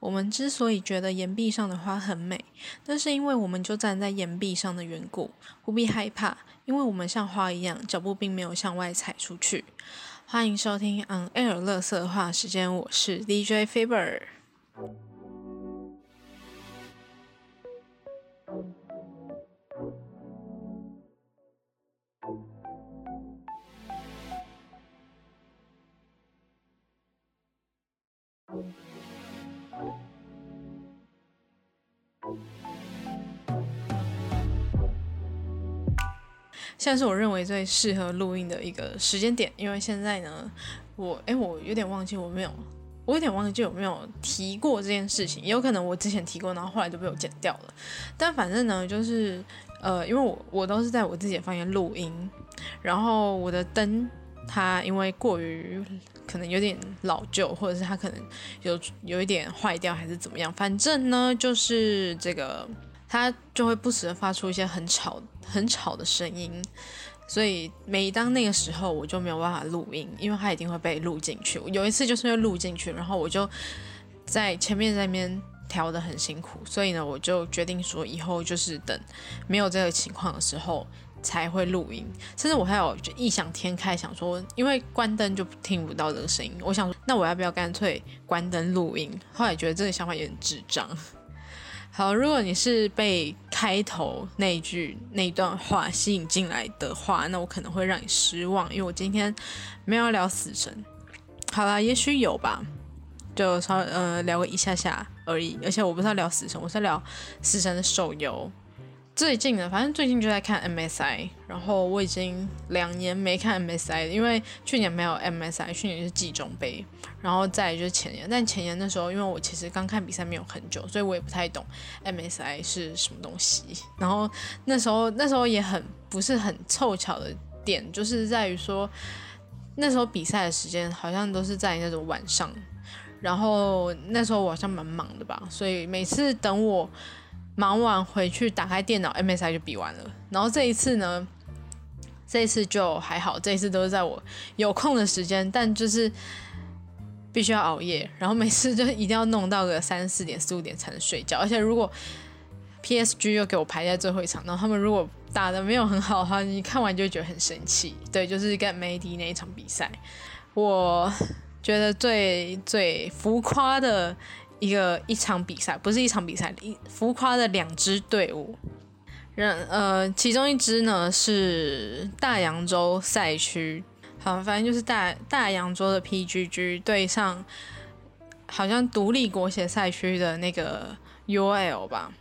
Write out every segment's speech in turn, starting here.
我们之所以觉得岩壁上的花很美，那是因为我们就站在岩壁上的缘故。不必害怕，因为我们像花一样，脚步并没有向外踩出去。欢迎收听 On Air 乐色话时间，我是 DJ Faber。现在是我认为最适合录音的一个时间点，因为现在呢，我哎，我有点忘记我没有，我有点忘记有没有提过这件事情，也有可能我之前提过，然后后来就被我剪掉了。但反正呢，就是呃，因为我我都是在我自己的房间录音，然后我的灯它因为过于可能有点老旧，或者是它可能有有一点坏掉，还是怎么样，反正呢，就是这个。它就会不时的发出一些很吵、很吵的声音，所以每当那个时候，我就没有办法录音，因为它一定会被录进去。有一次就是会录进去，然后我就在前面在那边调的很辛苦，所以呢，我就决定说以后就是等没有这个情况的时候才会录音。甚至我还有就异想天开，想说因为关灯就听不到这个声音，我想说那我要不要干脆关灯录音？后来觉得这个想法有点智障。好，如果你是被开头那句那段话吸引进来的话，那我可能会让你失望，因为我今天没有聊死神。好啦，也许有吧，就稍呃聊个一下下而已。而且我不是要聊死神，我是聊死神的手游。最近呢，反正最近就在看 MSI，然后我已经两年没看 MSI 了，因为去年没有 MSI，去年是季中杯，然后再就是前年，但前年那时候因为我其实刚看比赛没有很久，所以我也不太懂 MSI 是什么东西。然后那时候那时候也很不是很凑巧的点，就是在于说那时候比赛的时间好像都是在那种晚上，然后那时候我好像蛮忙的吧，所以每次等我。忙完回去打开电脑，MSI 就比完了。然后这一次呢，这一次就还好，这一次都是在我有空的时间，但就是必须要熬夜，然后每次就一定要弄到个三四点、四五点才能睡觉。而且如果 PSG 又给我排在最后一场，然后他们如果打的没有很好的话，你看完就觉得很生气。对，就是跟梅迪那一场比赛，我觉得最最浮夸的。一个一场比赛不是一场比赛，一浮夸的两支队伍，人呃，其中一支呢是大洋洲赛区，好，反正就是大大洋洲的 PGG 对上，好像独立国协赛区的那个 UL 吧，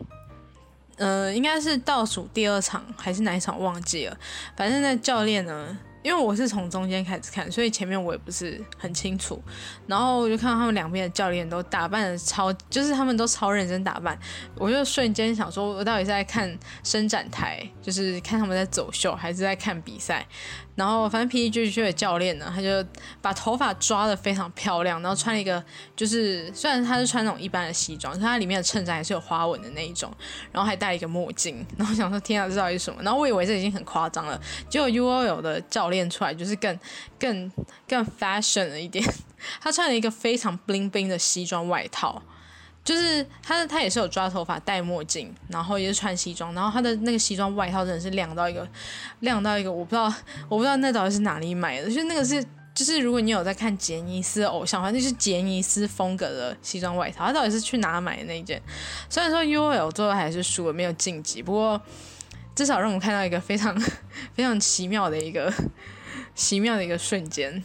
呃，应该是倒数第二场还是哪一场忘记了，反正那教练呢。因为我是从中间开始看，所以前面我也不是很清楚。然后我就看到他们两边的教练都打扮的超，就是他们都超认真打扮。我就瞬间想说，我到底是在看伸展台，就是看他们在走秀，还是在看比赛？然后反正 P G G 的教练呢，他就把头发抓的非常漂亮，然后穿了一个就是虽然他是穿那种一般的西装，但他里面的衬衫还是有花纹的那一种，然后还戴一个墨镜。然后想说天啊，这到底是什么？然后我以为这已经很夸张了，结果 U O L 的教练出来就是更更更 fashion 了一点，他穿了一个非常 bling bling 的西装外套。就是他，他也是有抓头发、戴墨镜，然后也是穿西装，然后他的那个西装外套真的是亮到一个，亮到一个，我不知道，我不知道那到底是哪里买的。就是那个是，就是如果你有在看杰尼斯偶像的话，那是杰尼斯风格的西装外套。他到底是去哪买的那件？虽然说 UOL 最后还是输了，没有晋级，不过至少让我看到一个非常 非常奇妙的一个奇妙的一个瞬间。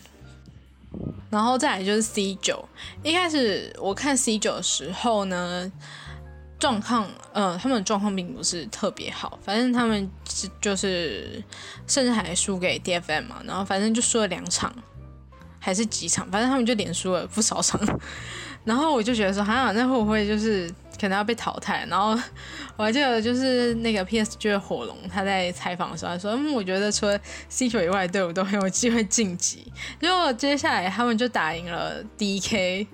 然后再来就是 C 九，一开始我看 C 九的时候呢，状况，嗯，他们的状况并不是特别好，反正他们就是甚至还输给 DFM 嘛，然后反正就输了两场，还是几场，反正他们就连输了不少场，然后我就觉得说，哈，那会不会就是？可能要被淘汰，然后 我还记得就是那个 PSG 的火龙，他在采访的时候他说：“嗯，我觉得除了 C 球以外的，队伍都很有机会晋级。”结果接下来他们就打赢了 DK，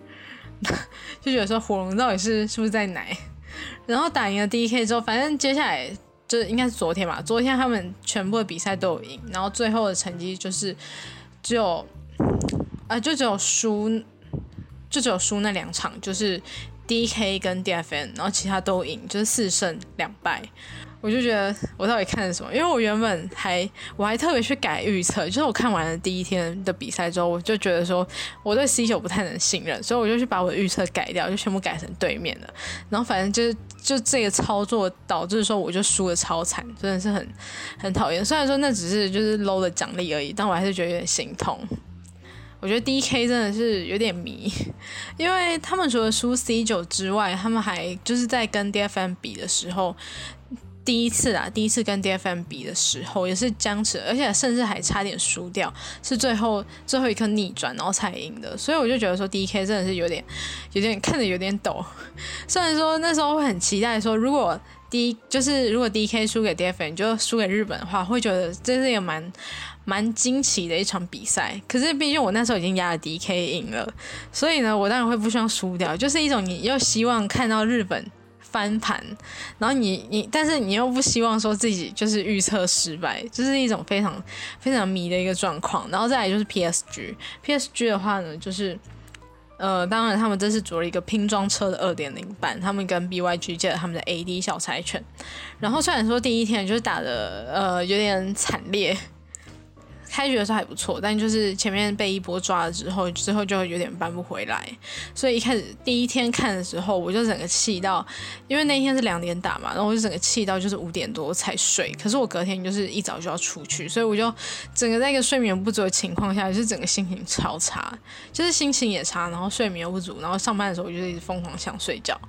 就觉得说火龙到底是是不是在奶？然后打赢了 DK 之后，反正接下来就应该是昨天吧，昨天他们全部的比赛都有赢，然后最后的成绩就是只有啊，就只有输，就只有输那两场，就是。D K 跟 D F N，然后其他都赢，就是四胜两败。我就觉得我到底看了什么？因为我原本还我还特别去改预测，就是我看完了第一天的比赛之后，我就觉得说我对 C 九不太能信任，所以我就去把我的预测改掉，就全部改成对面的。然后反正就是就这个操作导致说我就输的超惨，真的是很很讨厌。虽然说那只是就是 low 的奖励而已，但我还是觉得有点心痛。我觉得 D K 真的是有点迷，因为他们除了输 C 九之外，他们还就是在跟 D F M 比的时候。第一次啊，第一次跟 DFM 比的时候也是僵持，而且甚至还差点输掉，是最后最后一刻逆转然后才赢的。所以我就觉得说 DK 真的是有点有点看着有点抖。虽然说那时候会很期待说，如果 D 就是如果 DK 输给 DFM 就输给日本的话，会觉得这是一个蛮蛮惊奇的一场比赛。可是毕竟我那时候已经压了 DK 赢了，所以呢，我当然会不希望输掉，就是一种你又希望看到日本。翻盘，然后你你，但是你又不希望说自己就是预测失败，就是一种非常非常迷的一个状况。然后再来就是 PSG，PSG 的话呢，就是呃，当然他们这是组了一个拼装车的二点零版，他们跟 BYG 借了他们的 AD 小柴犬。然后虽然说第一天就是打的呃有点惨烈。开局的时候还不错，但就是前面被一波抓了之后，之后就有点扳不回来。所以一开始第一天看的时候，我就整个气到，因为那天是两点打嘛，然后我就整个气到就是五点多才睡。可是我隔天就是一早就要出去，所以我就整个在一个睡眠不足的情况下，就是整个心情超差，就是心情也差，然后睡眠又不足，然后上班的时候我就一直疯狂想睡觉。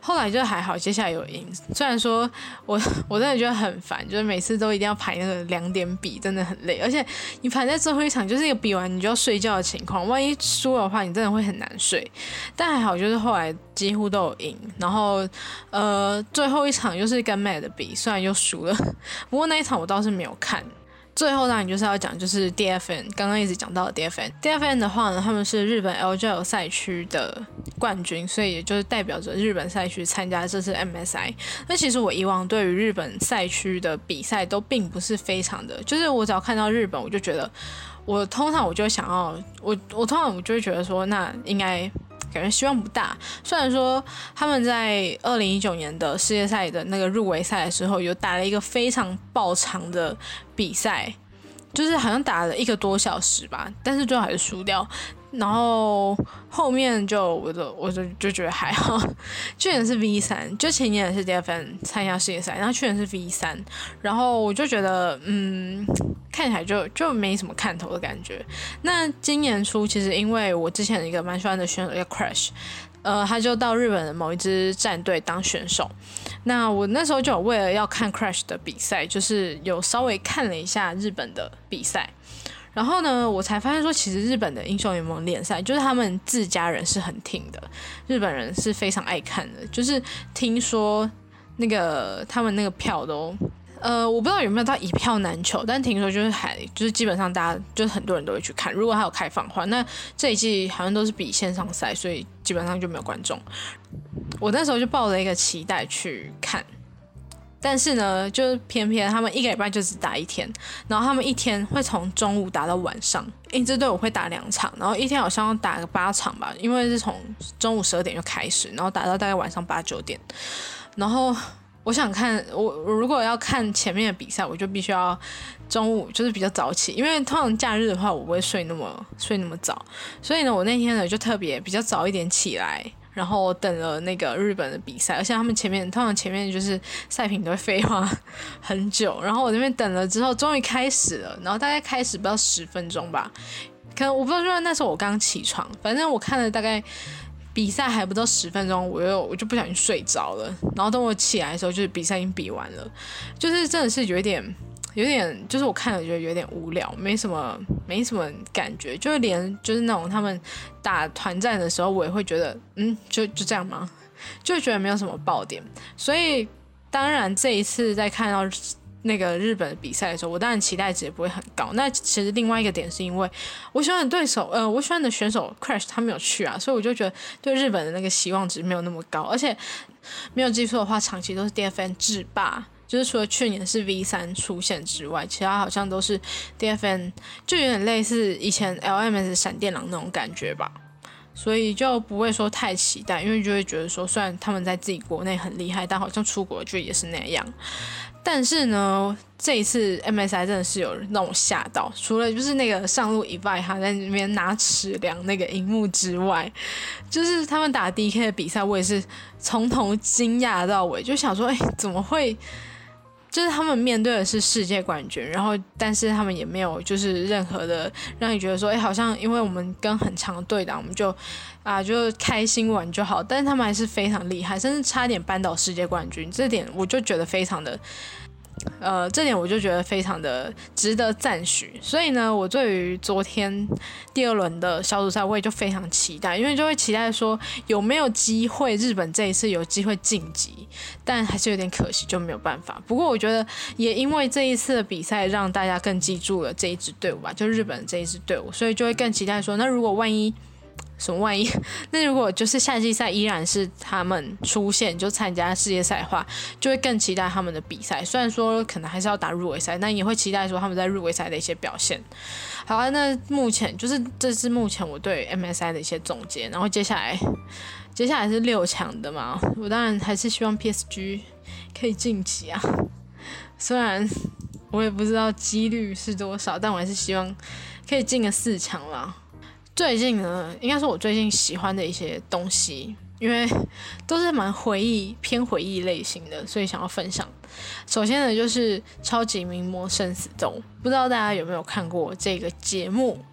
后来就还好，接下来有赢。虽然说我 我真的觉得很烦，就是每次都一定要排那个两点比，真的很累，而且。你排在最后一场就是一个比完你就要睡觉的情况，万一输的话，你真的会很难睡。但还好，就是后来几乎都有赢。然后，呃，最后一场就是跟 Mad 比，虽然又输了，不过那一场我倒是没有看。最后当然就是要讲，就是 DFN，刚刚一直讲到的 DFN。DFN 的话呢，他们是日本 LGL 赛区的冠军，所以也就是代表着日本赛区参加这次 MSI。那其实我以往对于日本赛区的比赛都并不是非常的，就是我只要看到日本，我就觉得我通常我就想要我我通常我就会觉得说，那应该。感觉希望不大。虽然说他们在二零一九年的世界赛的那个入围赛的时候，有打了一个非常爆长的比赛，就是好像打了一个多小时吧，但是最后还是输掉。然后后面就我就我就就觉得还好，去年是 V 三，就前年也是 DFN 参加世界赛，然后去年是 V 三，然后我就觉得嗯，看起来就就没什么看头的感觉。那今年初其实因为我之前一个蛮喜欢的选手叫 Crash，呃，他就到日本的某一支战队当选手。那我那时候就有为了要看 Crash 的比赛，就是有稍微看了一下日本的比赛。然后呢，我才发现说，其实日本的英雄联盟联赛就是他们自家人是很挺的，日本人是非常爱看的。就是听说那个他们那个票都，呃，我不知道有没有到一票难求，但听说就是还就是基本上大家就是很多人都会去看。如果还有开放的话，那这一季好像都是比线上赛，所以基本上就没有观众。我那时候就抱着一个期待去看。但是呢，就是偏偏他们一个礼拜就只打一天，然后他们一天会从中午打到晚上，一支队伍会打两场，然后一天好像要打个八场吧，因为是从中午十二点就开始，然后打到大概晚上八九点。然后我想看我我如果要看前面的比赛，我就必须要中午就是比较早起，因为通常假日的话我不会睡那么睡那么早，所以呢，我那天呢就特别比较早一点起来。然后等了那个日本的比赛，而且他们前面通常前面就是赛品都会废话很久。然后我那边等了之后，终于开始了。然后大概开始不到十分钟吧，可能我不知道，因为那时候我刚起床，反正我看了大概比赛还不到十分钟，我又我就不小心睡着了。然后等我起来的时候，就是比赛已经比完了，就是真的是有一点。有点，就是我看了觉得有点无聊，没什么，没什么感觉，就是连就是那种他们打团战的时候，我也会觉得，嗯，就就这样吗？就觉得没有什么爆点。所以当然这一次在看到那个日本比赛的时候，我当然期待值也不会很高。那其实另外一个点是因为我喜欢的对手，呃，我喜欢的选手 Crash 他没有去啊，所以我就觉得对日本的那个希望值没有那么高。而且没有记错的话，长期都是 DFN 制霸。就是除了去年是 V 三出现之外，其他好像都是 DFN，就有点类似以前 LMS 闪电狼那种感觉吧。所以就不会说太期待，因为就会觉得说，虽然他们在自己国内很厉害，但好像出国就也是那样。但是呢，这一次 MSI 真的是有让我吓到，除了就是那个上路以外，他在那边拿尺量那个荧幕之外，就是他们打 DK 的比赛，我也是从头惊讶到尾，就想说，哎，怎么会？就是他们面对的是世界冠军，然后但是他们也没有就是任何的让你觉得说，哎，好像因为我们跟很强队打，我们就啊就开心玩就好。但是他们还是非常厉害，甚至差点扳倒世界冠军，这点我就觉得非常的。呃，这点我就觉得非常的值得赞许，所以呢，我对于昨天第二轮的小组赛，我也就非常期待，因为就会期待说有没有机会日本这一次有机会晋级，但还是有点可惜，就没有办法。不过我觉得也因为这一次的比赛，让大家更记住了这一支队伍吧，就日本这一支队伍，所以就会更期待说，那如果万一。什么万一？那如果就是夏季赛依然是他们出现就参加世界赛的话，就会更期待他们的比赛。虽然说可能还是要打入围赛，但也会期待说他们在入围赛的一些表现。好啊，那目前就是这是目前我对 MSI 的一些总结。然后接下来，接下来是六强的嘛，我当然还是希望 PSG 可以晋级啊。虽然我也不知道几率是多少，但我还是希望可以进个四强啦。最近呢，应该是我最近喜欢的一些东西，因为都是蛮回忆偏回忆类型的，所以想要分享。首先呢，就是《超级名模生死斗》，不知道大家有没有看过这个节目？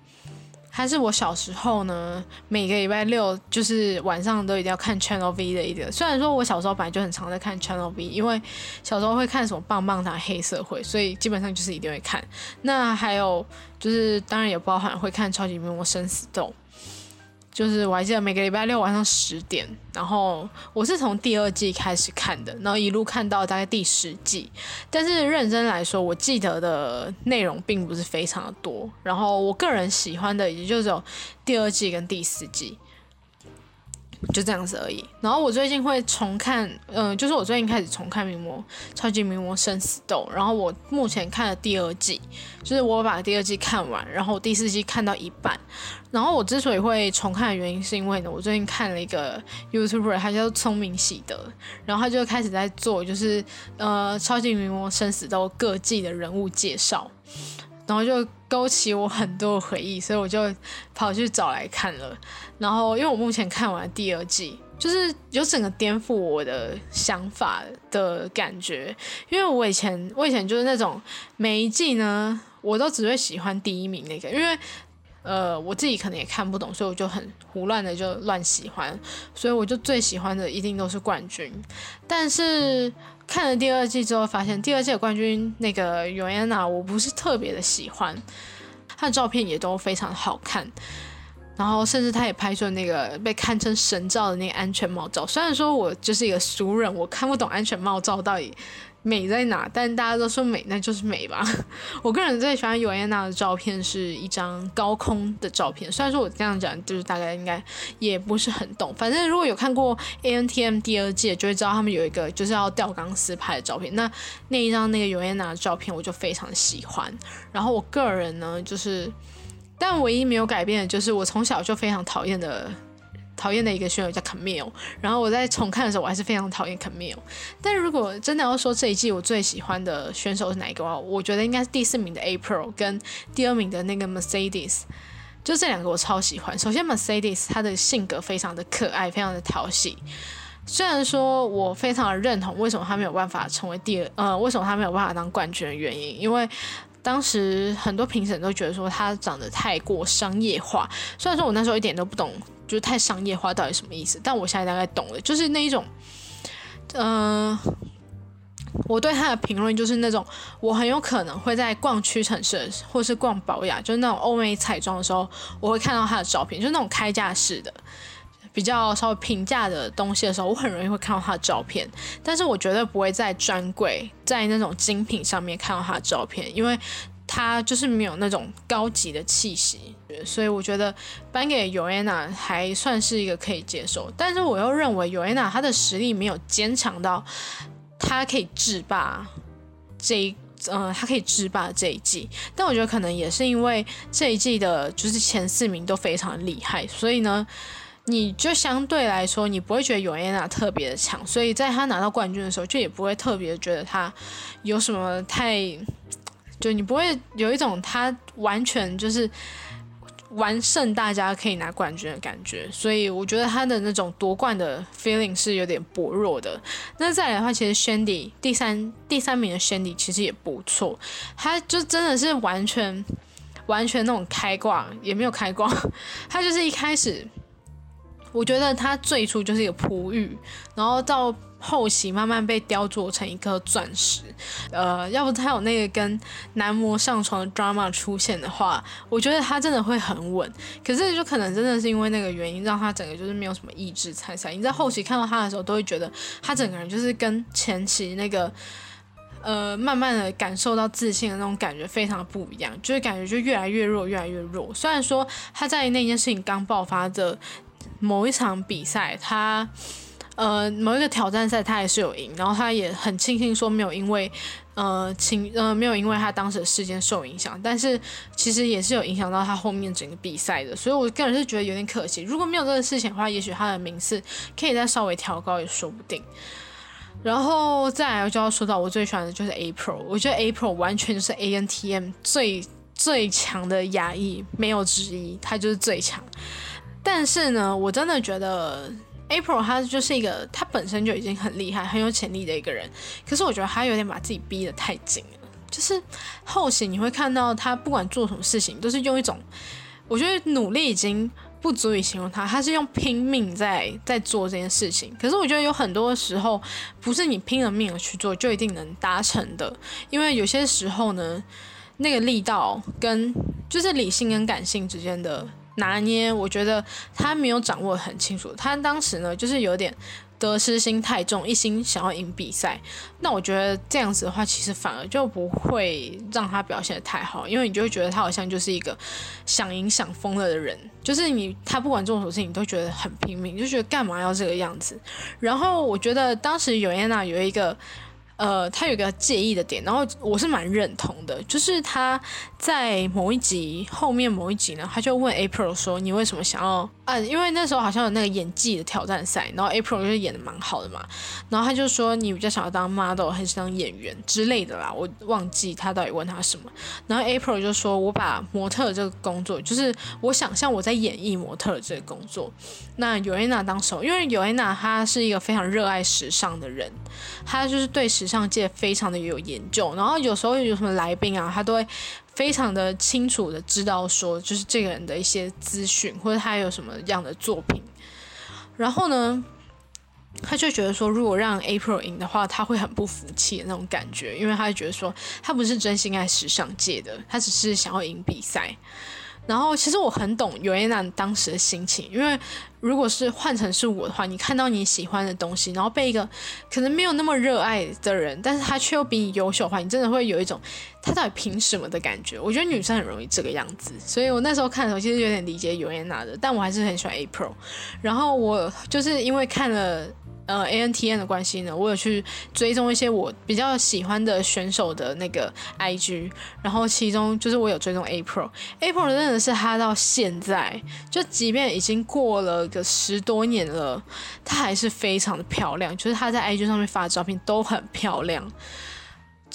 它是我小时候呢，每个礼拜六就是晚上都一定要看 Channel V 的一个。虽然说我小时候本来就很常在看 Channel V，因为小时候会看什么棒棒糖、黑社会，所以基本上就是一定会看。那还有就是，当然也包含会看《超级名模生死斗》。就是我还记得每个礼拜六晚上十点，然后我是从第二季开始看的，然后一路看到大概第十季。但是认真来说，我记得的内容并不是非常的多。然后我个人喜欢的也就只有第二季跟第四季。就这样子而已。然后我最近会重看，嗯，就是我最近开始重看《名模超级名模生死斗》。然后我目前看了第二季，就是我把第二季看完，然后第四季看到一半。然后我之所以会重看的原因，是因为呢，我最近看了一个 YouTuber，他叫聪明喜德，然后他就开始在做，就是呃，超级名模生死斗各季的人物介绍。然后就勾起我很多回忆，所以我就跑去找来看了。然后因为我目前看完第二季，就是有整个颠覆我的想法的感觉。因为我以前我以前就是那种每一季呢，我都只会喜欢第一名那个，因为呃我自己可能也看不懂，所以我就很胡乱的就乱喜欢。所以我就最喜欢的一定都是冠军，但是。看了第二季之后，发现第二季的冠军那个尤安娜，我不是特别的喜欢。她的照片也都非常好看，然后甚至她也拍出了那个被堪称神照的那个安全帽照。虽然说我就是一个俗人，我看不懂安全帽照到底。美在哪？但大家都说美，那就是美吧。我个人最喜欢尤安娜的照片是一张高空的照片。虽然说我这样讲，就是大概应该也不是很懂。反正如果有看过 A N T M 第二季，就会知道他们有一个就是要吊钢丝拍的照片。那那一张那个尤安娜的照片，我就非常喜欢。然后我个人呢，就是，但唯一没有改变的就是我从小就非常讨厌的。讨厌的一个选手叫 Camille，然后我在重看的时候，我还是非常讨厌 Camille。但如果真的要说这一季我最喜欢的选手是哪一个话，我觉得应该是第四名的 April 跟第二名的那个 Mercedes，就这两个我超喜欢。首先 Mercedes 她的性格非常的可爱，非常的讨喜。虽然说我非常的认同为什么他没有办法成为第二，呃，为什么他没有办法当冠军的原因，因为。当时很多评审都觉得说他长得太过商业化，虽然说我那时候一点都不懂，就是太商业化到底什么意思，但我现在大概懂了，就是那一种，嗯，我对他的评论就是那种，我很有可能会在逛屈臣氏或是逛宝雅，就是那种欧美彩妆的时候，我会看到他的照片，就是那种开架式的。比较稍微平价的东西的时候，我很容易会看到他的照片，但是我绝对不会在专柜、在那种精品上面看到他的照片，因为他就是没有那种高级的气息，所以我觉得颁给尤安娜还算是一个可以接受，但是我又认为尤安娜她的实力没有坚强到她可以制霸这一，呃，她可以制霸这一季，但我觉得可能也是因为这一季的就是前四名都非常厉害，所以呢。你就相对来说，你不会觉得尤安娜特别的强，所以在她拿到冠军的时候，就也不会特别觉得她有什么太，就你不会有一种他完全就是完胜大家可以拿冠军的感觉。所以我觉得他的那种夺冠的 feeling 是有点薄弱的。那再来的话，其实 Shandy 第三第三名的 Shandy 其实也不错，他就真的是完全完全那种开挂，也没有开挂，他就是一开始。我觉得它最初就是一个璞玉，然后到后期慢慢被雕琢成一颗钻石。呃，要不它有那个跟男模上床的 drama 出现的话，我觉得它真的会很稳。可是就可能真的是因为那个原因，让它整个就是没有什么意志参赛。你在后期看到他的时候，都会觉得他整个人就是跟前期那个呃慢慢的感受到自信的那种感觉非常不一样，就是感觉就越来越弱，越来越弱。虽然说他在那件事情刚爆发的。某一场比赛，他呃某一个挑战赛，他也是有赢，然后他也很庆幸说没有因为呃情呃没有因为他当时的事件受影响，但是其实也是有影响到他后面整个比赛的，所以我个人是觉得有点可惜。如果没有这个事情的话，也许他的名次可以再稍微调高也说不定。然后再来就要说到我最喜欢的就是 April，我觉得 April 完全就是 A N T M 最最强的压抑，没有之一，他就是最强。但是呢，我真的觉得 April 他就是一个他本身就已经很厉害、很有潜力的一个人。可是我觉得他有点把自己逼得太紧了。就是后期你会看到他不管做什么事情，都是用一种我觉得努力已经不足以形容他，他是用拼命在在做这件事情。可是我觉得有很多时候不是你拼了命的去做就一定能达成的，因为有些时候呢，那个力道跟就是理性跟感性之间的。拿捏，我觉得他没有掌握很清楚。他当时呢，就是有点得失心太重，一心想要赢比赛。那我觉得这样子的话，其实反而就不会让他表现的太好，因为你就会觉得他好像就是一个想赢想疯了的人。就是你他不管做什么事情，你都觉得很拼命，就觉得干嘛要这个样子。然后我觉得当时尤安娜有一个。呃，他有一个介意的点，然后我是蛮认同的，就是他在某一集后面某一集呢，他就问 April 说：“你为什么想要？”啊，因为那时候好像有那个演技的挑战赛，然后 April 就是演的蛮好的嘛，然后他就说：“你比较想要当 model 还是当演员之类的啦？”我忘记他到底问他什么，然后 April 就说：“我把模特这个工作，就是我想象我在演绎模特这个工作。”那尤安娜当时，因为尤安娜她是一个非常热爱时尚的人，她就是对时尚界非常的有研究，然后有时候有什么来宾啊，她都会非常的清楚的知道说，就是这个人的一些资讯或者他有什么样的作品。然后呢，他就觉得说，如果让 April 赢的话，他会很不服气的那种感觉，因为他就觉得说，他不是真心爱时尚界的，他只是想要赢比赛。然后其实我很懂尤安娜当时的心情，因为如果是换成是我的话，你看到你喜欢的东西，然后被一个可能没有那么热爱的人，但是他却又比你优秀的话，你真的会有一种他到底凭什么的感觉。我觉得女生很容易这个样子，所以我那时候看的时候其实有点理解尤安娜的，但我还是很喜欢 April。然后我就是因为看了。呃，A N T N 的关系呢，我有去追踪一些我比较喜欢的选手的那个 I G，然后其中就是我有追踪 April，April 真的是他到现在，就即便已经过了个十多年了，她还是非常的漂亮，就是她在 I G 上面发的照片都很漂亮。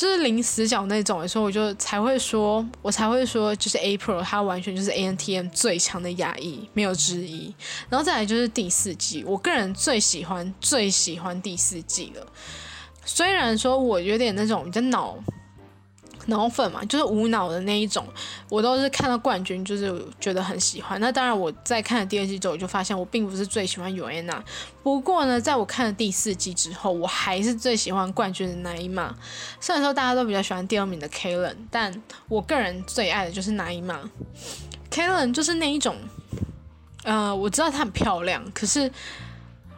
就是临死角那种，的时候我就才会说，我才会说，就是 April，它完全就是 A N T M 最强的压抑，没有之一。然后再来就是第四季，我个人最喜欢最喜欢第四季了。虽然说我有点那种比较脑。脑粉嘛，就是无脑的那一种，我都是看到冠军，就是觉得很喜欢。那当然，我在看了第二季之后，我就发现我并不是最喜欢尤安娜。不过呢，在我看了第四季之后，我还是最喜欢冠军的那一马。虽然说大家都比较喜欢第二名的 Kalen，但我个人最爱的就是那一马。Kalen 就是那一种，呃，我知道她很漂亮，可是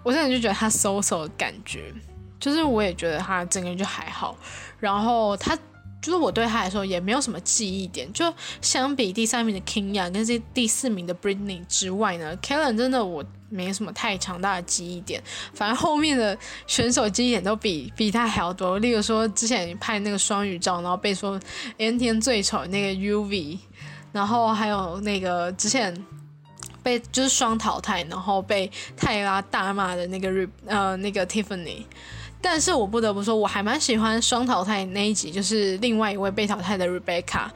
我真的就觉得她 so so 的感觉，就是我也觉得她整个人就还好，然后她。就是我对他来说也没有什么记忆点，就相比第三名的 Kingya 跟这第四名的 Britney 之外呢，Kellen 真的我没什么太强大的记忆点，反正后面的选手记忆点都比比他还要多。例如说之前拍那个双语照，然后被说 N 天最丑那个 UV，然后还有那个之前被就是双淘汰，然后被泰拉大骂的那个日呃那个 Tiffany。但是我不得不说，我还蛮喜欢双淘汰那一集，就是另外一位被淘汰的 Rebecca。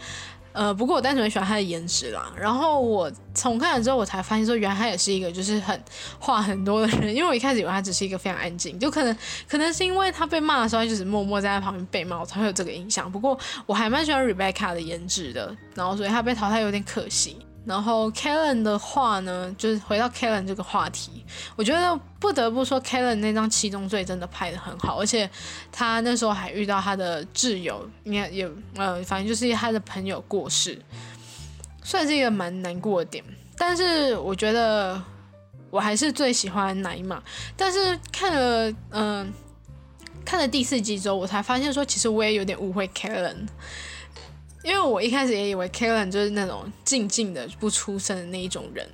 呃，不过我单纯喜欢她的颜值啦。然后我重看了之后，我才发现说，原来她也是一个就是很话很多的人。因为我一开始以为她只是一个非常安静，就可能可能是因为她被骂的时候，她就是默默在旁边被骂，我才会有这个印象。不过我还蛮喜欢 Rebecca 的颜值的，然后所以她被淘汰有点可惜。然后 Kellen 的话呢，就是回到 Kellen 这个话题，我觉得不得不说 Kellen 那张七宗罪真的拍的很好，而且他那时候还遇到他的挚友，应该有呃，反正就是他的朋友过世，算是一个蛮难过的点。但是我觉得我还是最喜欢奶玛，但是看了嗯看了第四季之后，我才发现说其实我也有点误会 Kellen。因为我一开始也以为 Kellen 就是那种静静的不出声的那一种人，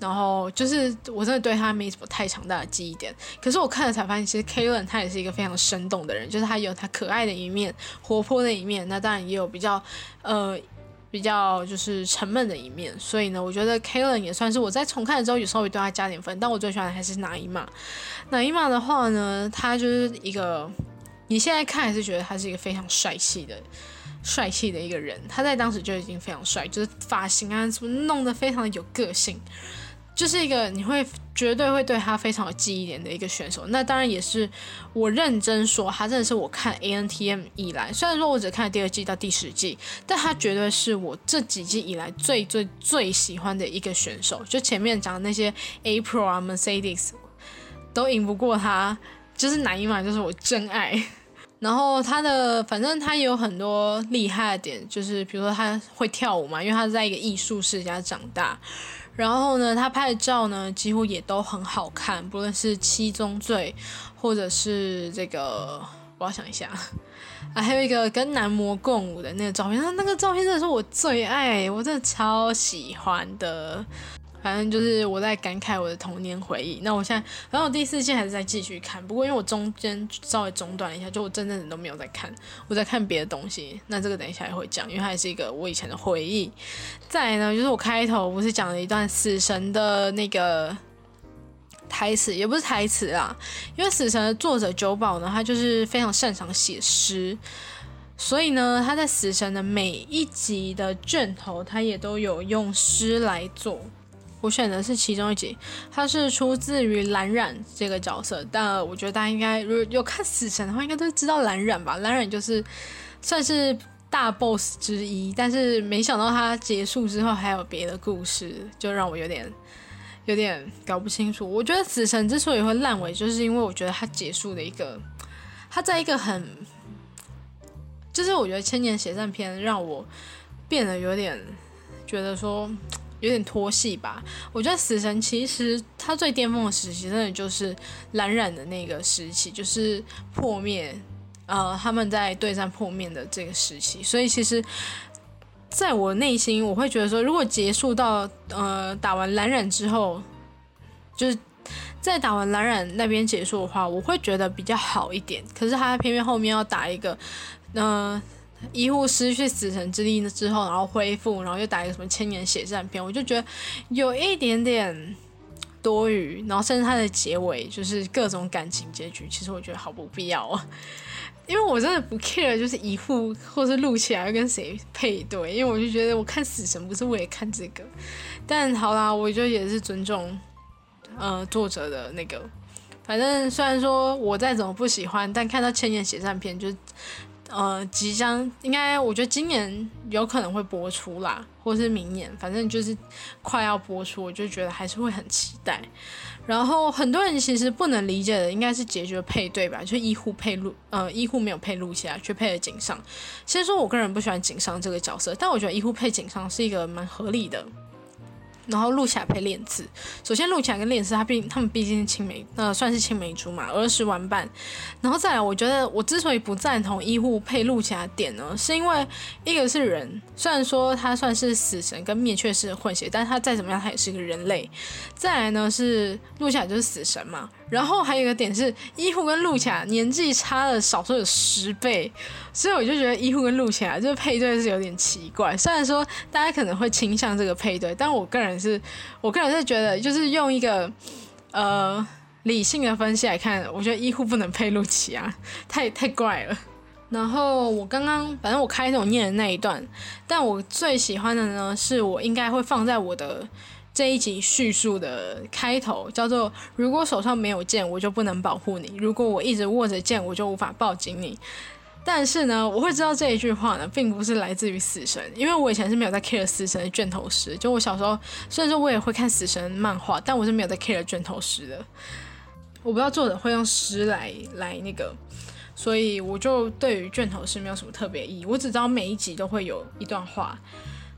然后就是我真的对他没什么太强大的记忆点。可是我看了才发现，其实 Kellen 他也是一个非常生动的人，就是他有他可爱的一面、活泼的一面，那当然也有比较呃比较就是沉闷的一面。所以呢，我觉得 Kellen 也算是我在重看的时候有稍微对他加点分。但我最喜欢的还是哪一码？哪一码的话呢，他就是一个你现在看还是觉得他是一个非常帅气的。帅气的一个人，他在当时就已经非常帅，就是发型啊什么弄得非常的有个性，就是一个你会绝对会对他非常有记忆点的一个选手。那当然也是我认真说，他真的是我看 A N T M 以来，虽然说我只看了第二季到第十季，但他绝对是我这几季以来最最最喜欢的一个选手。就前面讲的那些 April 啊 Mercedes 都赢不过他，就是哪一嘛就是我真爱。然后他的反正他有很多厉害的点，就是比如说他会跳舞嘛，因为他在一个艺术世家长大。然后呢，他拍的照呢几乎也都很好看，不论是七宗罪，或者是这个，我要想一下，啊，还有一个跟男模共舞的那个照片，那那个照片真的是我最爱，我真的超喜欢的。反正就是我在感慨我的童年回忆。那我现在，反正我第四季还是在继续看，不过因为我中间稍微中断了一下，就我真正的都没有在看，我在看别的东西。那这个等一下也会讲，因为它也是一个我以前的回忆。再呢，就是我开头不是讲了一段死神的那个台词，也不是台词啊，因为死神的作者九保呢，他就是非常擅长写诗，所以呢，他在死神的每一集的卷头，他也都有用诗来做。我选的是其中一集，它是出自于蓝染这个角色，但我觉得大家应该如果有看死神的话，应该都知道蓝染吧？蓝染就是算是大 boss 之一，但是没想到他结束之后还有别的故事，就让我有点有点搞不清楚。我觉得死神之所以会烂尾，就是因为我觉得他结束的一个，他在一个很，就是我觉得千年血战篇让我变得有点觉得说。有点拖戏吧，我觉得死神其实他最巅峰的时期，真的就是蓝染的那个时期，就是破灭，呃，他们在对战破灭的这个时期。所以其实，在我内心，我会觉得说，如果结束到呃打完蓝染之后，就是在打完蓝染那边结束的话，我会觉得比较好一点。可是他偏偏后面要打一个，呃。医护失去死神之力之后，然后恢复，然后又打一个什么千年血战片，我就觉得有一点点多余。然后甚至它的结尾就是各种感情结局，其实我觉得好不必要啊。因为我真的不 care，就是一护或是录起来跟谁配对，因为我就觉得我看死神不是为了看这个。但好啦，我觉得也是尊重呃作者的那个。反正虽然说我再怎么不喜欢，但看到千年血战片就。呃，即将应该，我觉得今年有可能会播出啦，或是明年，反正就是快要播出，我就觉得还是会很期待。然后很多人其实不能理解的，应该是结局配对吧，就医护配录，呃，医护没有配录起来，却配了井上。先说我个人不喜欢井上这个角色，但我觉得医护配井上是一个蛮合理的。然后录起来配练字，首先录起来跟练字，他毕他们毕竟是青梅，呃，算是青梅竹马，儿时玩伴。然后再来，我觉得我之所以不赞同医护配录起来点呢，是因为一个是人，虽然说他算是死神跟灭却式混血，但他再怎么样，他也是一个人类。再来呢是录起来就是死神嘛，然后还有一个点是，医护跟露卡年纪差了少说有十倍，所以我就觉得医护跟露卡这个配对是有点奇怪。虽然说大家可能会倾向这个配对，但我个人是，我个人是觉得，就是用一个呃理性的分析来看，我觉得医护不能配露琪啊，太太怪了。然后我刚刚反正我开头念的那一段，但我最喜欢的呢，是我应该会放在我的这一集叙述的开头，叫做“如果手上没有剑，我就不能保护你；如果我一直握着剑，我就无法抱紧你。”但是呢，我会知道这一句话呢，并不是来自于死神，因为我以前是没有在 care 死神的卷头师。就我小时候，虽然说我也会看死神漫画，但我是没有在 care 卷头师的。我不知道作者会用诗来来那个。所以我就对于卷头师没有什么特别意义，我只知道每一集都会有一段话。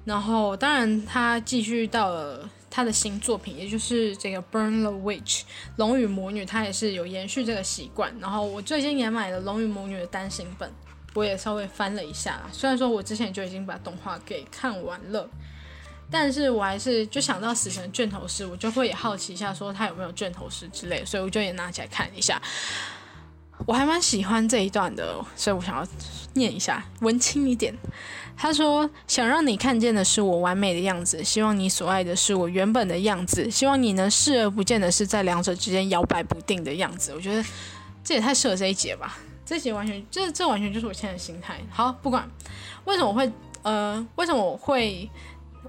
然后当然他继续到了他的新作品，也就是这个《Burn the Witch》龙与魔女，他也是有延续这个习惯。然后我最近也买了龙与魔女的单行本，我也稍微翻了一下。虽然说我之前就已经把动画给看完了，但是我还是就想到死神卷头师，我就会也好奇一下，说他有没有卷头师之类，所以我就也拿起来看一下。我还蛮喜欢这一段的，所以我想要念一下，文青一点。他说：“想让你看见的是我完美的样子，希望你所爱的是我原本的样子，希望你能视而不见的是在两者之间摇摆不定的样子。”我觉得这也太适合这一节吧，这节完全这这完全就是我现在的心态。好，不管为什么会呃为什么我会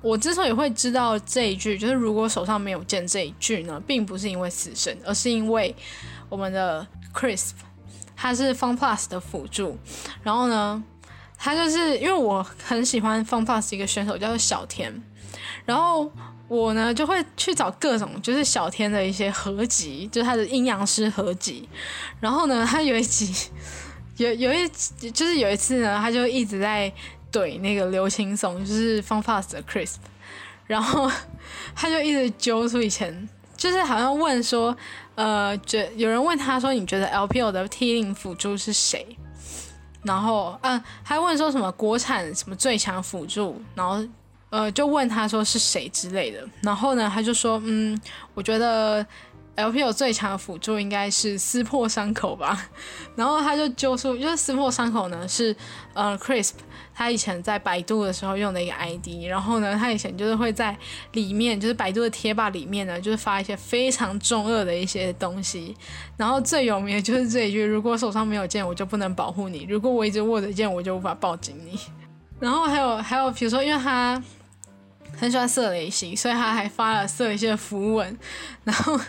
我之所以会知道这一句，就是如果手上没有剑这一句呢，并不是因为死神，而是因为我们的 Crisp。他是 Fun Plus 的辅助，然后呢，他就是因为我很喜欢 Fun Plus 一个选手叫做小田，然后我呢就会去找各种就是小田的一些合集，就是他的阴阳师合集，然后呢，他有一集有有一就是有一次呢，他就一直在怼那个刘青松，就是 Fun Plus 的 Chris 然后他就一直揪出以前。就是好像问说，呃，觉有人问他说，你觉得 LPL 的 T 零辅助是谁？然后，嗯，还问说什么国产什么最强辅助？然后，呃，就问他说是谁之类的。然后呢，他就说，嗯，我觉得。LPL 最强的辅助应该是撕破伤口吧，然后他就揪出，就是撕破伤口呢是呃 Crisp，他以前在百度的时候用的一个 ID，然后呢他以前就是会在里面，就是百度的贴吧里面呢，就是发一些非常中二的一些东西，然后最有名的就是这一句：如果手上没有剑，我就不能保护你；如果我一直握着剑，我就无法抱紧你。然后还有还有，比如说因为他。很喜欢色雷型，所以他还发了色雷西的符文，然后，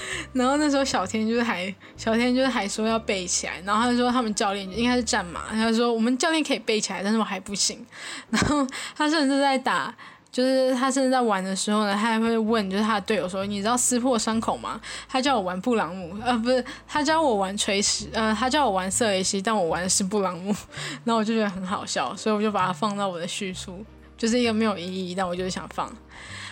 然后那时候小天就是还小天就是还说要背起来，然后他就说他们教练应该是战马，他说我们教练可以背起来，但是我还不行。然后他甚至在打，就是他甚至在玩的时候呢，他还会问就是他的队友说，你知道撕破伤口吗？他叫我玩布朗姆，呃，不是，他教我玩锤石，呃，他叫我玩色雷西，但我玩的是布朗姆，然后我就觉得很好笑，所以我就把它放到我的叙述。就是一个没有意义，但我就是想放。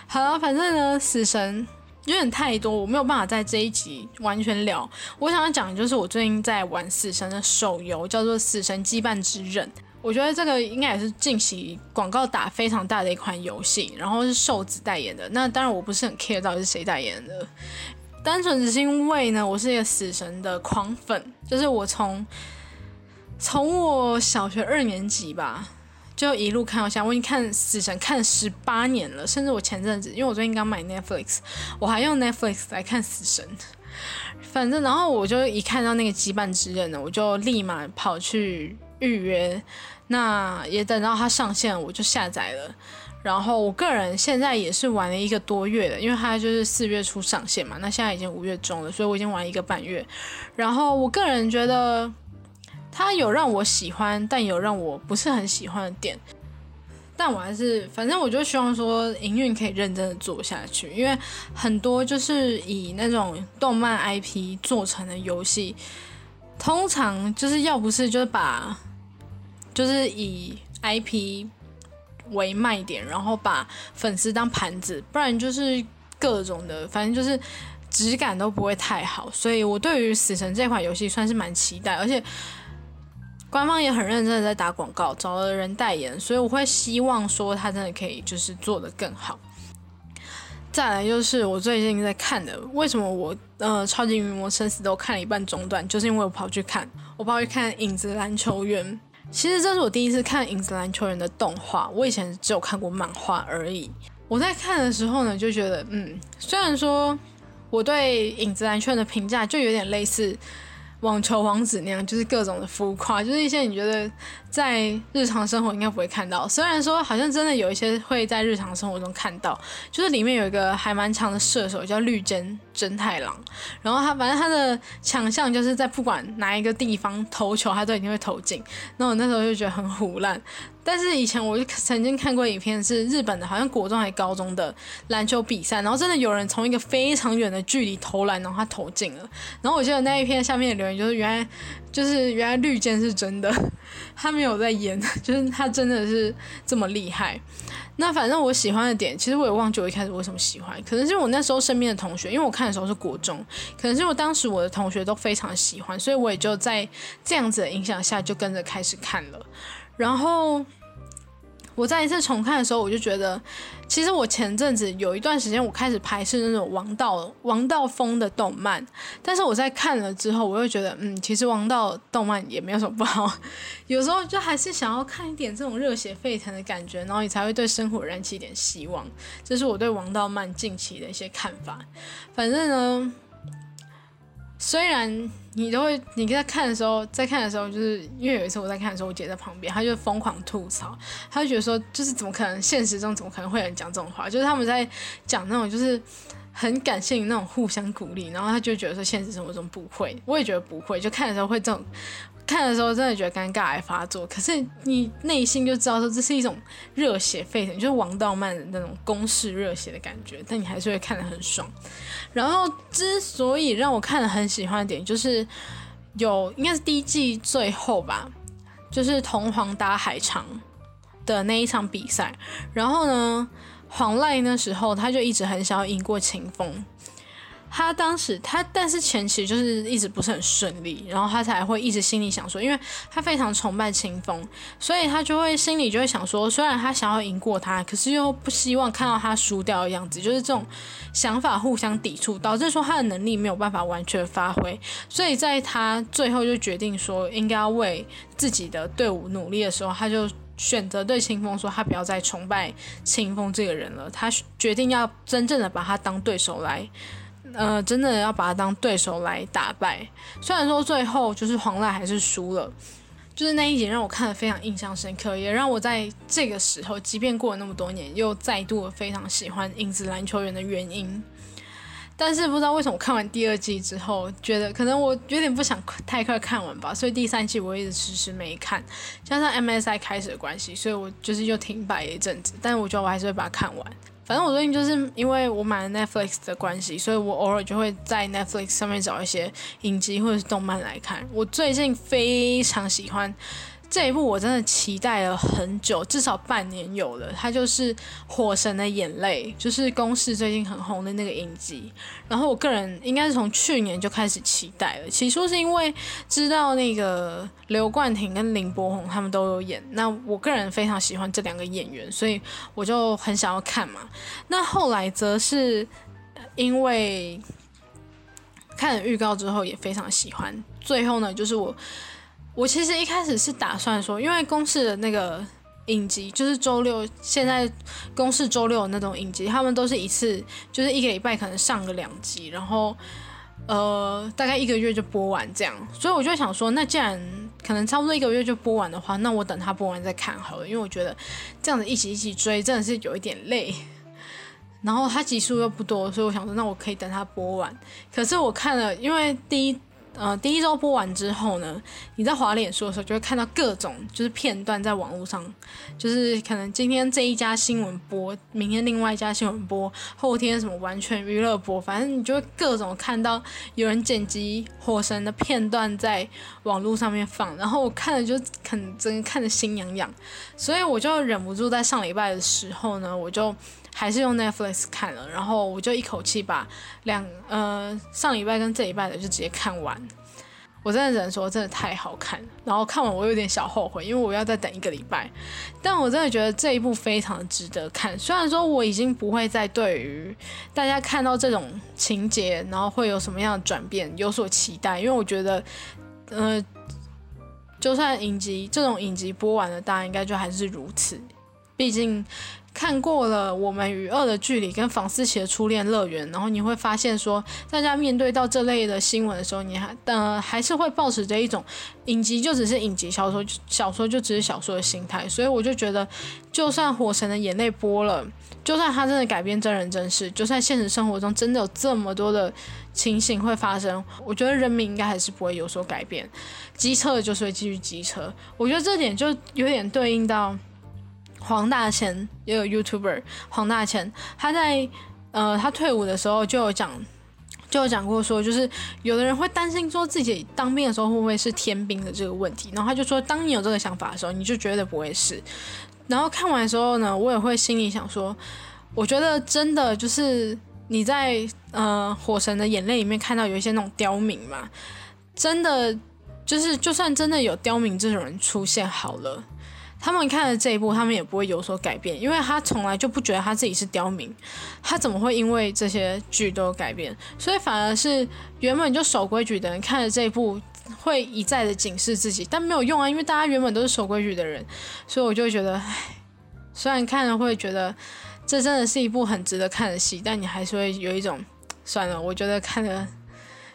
好了，反正呢，死神有点太多，我没有办法在这一集完全聊。我想要讲的就是我最近在玩死神的手游，叫做《死神羁绊之刃》。我觉得这个应该也是近期广告打非常大的一款游戏，然后是瘦子代言的。那当然我不是很 care 到底是谁代言的，单纯只是因为呢，我是一个死神的狂粉，就是我从从我小学二年级吧。就一路看到现在，我已经看《死神》看十八年了，甚至我前阵子，因为我最近刚买 Netflix，我还用 Netflix 来看《死神》。反正，然后我就一看到那个羁绊之刃呢，我就立马跑去预约。那也等到它上线，我就下载了。然后我个人现在也是玩了一个多月了，因为它就是四月初上线嘛，那现在已经五月中了，所以我已经玩一个半月。然后我个人觉得。它有让我喜欢，但有让我不是很喜欢的点，但我还是，反正我就希望说营运可以认真的做下去，因为很多就是以那种动漫 IP 做成的游戏，通常就是要不是就是把，就是以 IP 为卖点，然后把粉丝当盘子，不然就是各种的，反正就是质感都不会太好，所以我对于死神这款游戏算是蛮期待，而且。官方也很认真的在打广告，找了人代言，所以我会希望说他真的可以就是做的更好。再来就是我最近在看的，为什么我呃超级名模生死都看了一半中断，就是因为我跑去看，我跑去看影子篮球员。其实这是我第一次看影子篮球员的动画，我以前只有看过漫画而已。我在看的时候呢，就觉得嗯，虽然说我对影子篮球员的评价就有点类似。网球王子那样，就是各种的浮夸，就是一些你觉得在日常生活应该不会看到。虽然说好像真的有一些会在日常生活中看到，就是里面有一个还蛮强的射手叫绿间真太郎，然后他反正他的强项就是在不管哪一个地方投球，他都一定会投进。那我那时候就觉得很胡烂。但是以前我就曾经看过影片，是日本的，好像国中还高中的篮球比赛，然后真的有人从一个非常远的距离投篮，然后他投进了。然后我记得那一篇下面的留言就是原来就是原来绿箭是真的，他没有在演，就是他真的是这么厉害。那反正我喜欢的点，其实我也忘记我一开始为什么喜欢，可能是我那时候身边的同学，因为我看的时候是国中，可能是我当时我的同学都非常喜欢，所以我也就在这样子的影响下就跟着开始看了，然后。我在一次重看的时候，我就觉得，其实我前阵子有一段时间，我开始排斥那种王道王道风的动漫，但是我在看了之后，我又觉得，嗯，其实王道动漫也没有什么不好，有时候就还是想要看一点这种热血沸腾的感觉，然后你才会对生活燃起一点希望。这是我对王道漫近期的一些看法。反正呢。虽然你都会，你在看的时候，在看的时候，就是因为有一次我在看的时候，我姐在旁边，她就疯狂吐槽，她就觉得说，就是怎么可能现实中怎么可能会有人讲这种话？就是他们在讲那种就是很感谢那种互相鼓励，然后她就觉得说现实生活中不会，我也觉得不会，就看的时候会这种。看的时候真的觉得尴尬来发作，可是你内心就知道说这是一种热血沸腾，就是王道漫的那种攻势热血的感觉，但你还是会看得很爽。然后之所以让我看的很喜欢的点，就是有应该是第一季最后吧，就是铜皇打海长的那一场比赛。然后呢，黄赖那时候他就一直很想要赢过秦风。他当时他，但是前期就是一直不是很顺利，然后他才会一直心里想说，因为他非常崇拜清风，所以他就会心里就会想说，虽然他想要赢过他，可是又不希望看到他输掉的样子，就是这种想法互相抵触，导致说他的能力没有办法完全发挥。所以在他最后就决定说应该要为自己的队伍努力的时候，他就选择对清风说，他不要再崇拜清风这个人了，他决定要真正的把他当对手来。呃，真的要把他当对手来打败。虽然说最后就是黄赖还是输了，就是那一集让我看的非常印象深刻，也让我在这个时候，即便过了那么多年，又再度非常喜欢影子篮球员的原因。但是不知道为什么，看完第二季之后，觉得可能我有点不想太快看完吧，所以第三季我一直迟迟没看。加上 MSI 开始的关系，所以我就是又停摆了一阵子。但是我觉得我还是会把它看完。反正我最近就是因为我买了 Netflix 的关系，所以我偶尔就会在 Netflix 上面找一些影集或者是动漫来看。我最近非常喜欢。这一部我真的期待了很久，至少半年有了。它就是《火神的眼泪》，就是公式最近很红的那个影集。然后我个人应该是从去年就开始期待了。起初是因为知道那个刘冠廷跟林柏宏他们都有演，那我个人非常喜欢这两个演员，所以我就很想要看嘛。那后来则是因为看了预告之后也非常喜欢，最后呢就是我。我其实一开始是打算说，因为公视的那个影集就是周六，现在公视周六的那种影集，他们都是一次就是一个礼拜可能上个两集，然后呃大概一个月就播完这样，所以我就想说，那既然可能差不多一个月就播完的话，那我等他播完再看好了，因为我觉得这样子一起一起追真的是有一点累，然后它集数又不多，所以我想说，那我可以等它播完。可是我看了，因为第一。呃，第一周播完之后呢，你在滑脸书的时候就会看到各种就是片段在网络上，就是可能今天这一家新闻播，明天另外一家新闻播，后天什么完全娱乐播，反正你就会各种看到有人剪辑火神的片段在网络上面放，然后我看了就肯真看着心痒痒，所以我就忍不住在上礼拜的时候呢，我就。还是用 Netflix 看了，然后我就一口气把两呃上礼拜跟这礼拜的就直接看完。我真的只能说真的太好看了。然后看完我有点小后悔，因为我要再等一个礼拜。但我真的觉得这一部非常值得看。虽然说我已经不会再对于大家看到这种情节，然后会有什么样的转变有所期待，因为我觉得，呃，就算影集这种影集播完了，大家应该就还是如此。毕竟。看过了《我们与恶的距离》跟房思琪的初恋乐园，然后你会发现说，大家面对到这类的新闻的时候，你还呃还是会保持着一种影集就只是影集，小说小说就只是小说的心态。所以我就觉得，就算《火神的眼泪》播了，就算它真的改编真人真事，就算现实生活中真的有这么多的情形会发生，我觉得人民应该还是不会有所改变。机车就是会继续机车，我觉得这点就有点对应到。黄大千也有 YouTuber，黄大千他在呃他退伍的时候就有讲，就有讲过说，就是有的人会担心说自己当兵的时候会不会是天兵的这个问题，然后他就说，当你有这个想法的时候，你就绝对不会是。然后看完的时候呢，我也会心里想说，我觉得真的就是你在呃火神的眼泪里面看到有一些那种刁民嘛，真的就是就算真的有刁民这种人出现好了。他们看了这一部，他们也不会有所改变，因为他从来就不觉得他自己是刁民，他怎么会因为这些剧都有改变？所以反而是原本就守规矩的人看了这一部，会一再的警示自己，但没有用啊，因为大家原本都是守规矩的人，所以我就觉得，唉，虽然看了会觉得这真的是一部很值得看的戏，但你还是会有一种算了，我觉得看了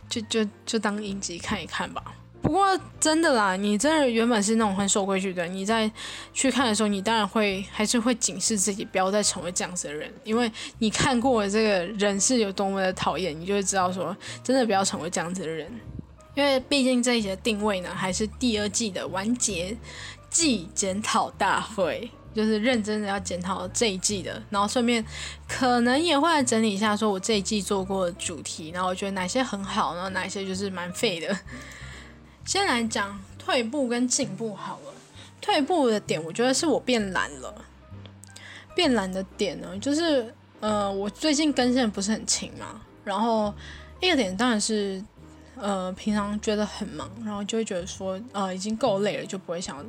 就就就当影集看一看吧。不过真的啦，你真的原本是那种很守规矩的，你在去看的时候，你当然会还是会警示自己不要再成为这样子的人，因为你看过这个人是有多么的讨厌，你就会知道说真的不要成为这样子的人，因为毕竟这一节定位呢还是第二季的完结季检讨大会，就是认真的要检讨这一季的，然后顺便可能也会来整理一下，说我这一季做过的主题，然后我觉得哪些很好，然后哪些就是蛮废的。先来讲退步跟进步好了。退步的点，我觉得是我变懒了。变懒的点呢，就是呃，我最近更新不是很勤嘛。然后一个点当然是呃，平常觉得很忙，然后就会觉得说呃，已经够累了，就不会想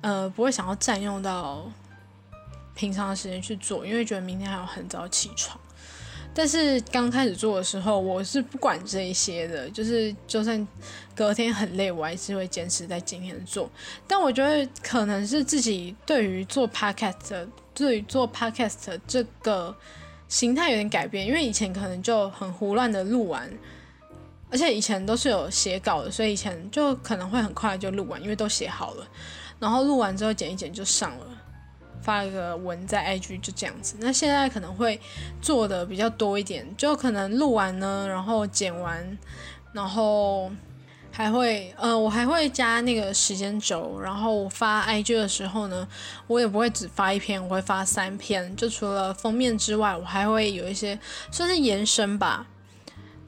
呃，不会想要占用到平常的时间去做，因为觉得明天还要很早起床。但是刚开始做的时候，我是不管这一些的，就是就算隔天很累，我还是会坚持在今天做。但我觉得可能是自己对于做 podcast，对于做 podcast 这个形态有点改变，因为以前可能就很胡乱的录完，而且以前都是有写稿的，所以以前就可能会很快就录完，因为都写好了，然后录完之后剪一剪就上了。发一个文在 IG 就这样子，那现在可能会做的比较多一点，就可能录完呢，然后剪完，然后还会呃，我还会加那个时间轴，然后发 IG 的时候呢，我也不会只发一篇，我会发三篇，就除了封面之外，我还会有一些算是延伸吧，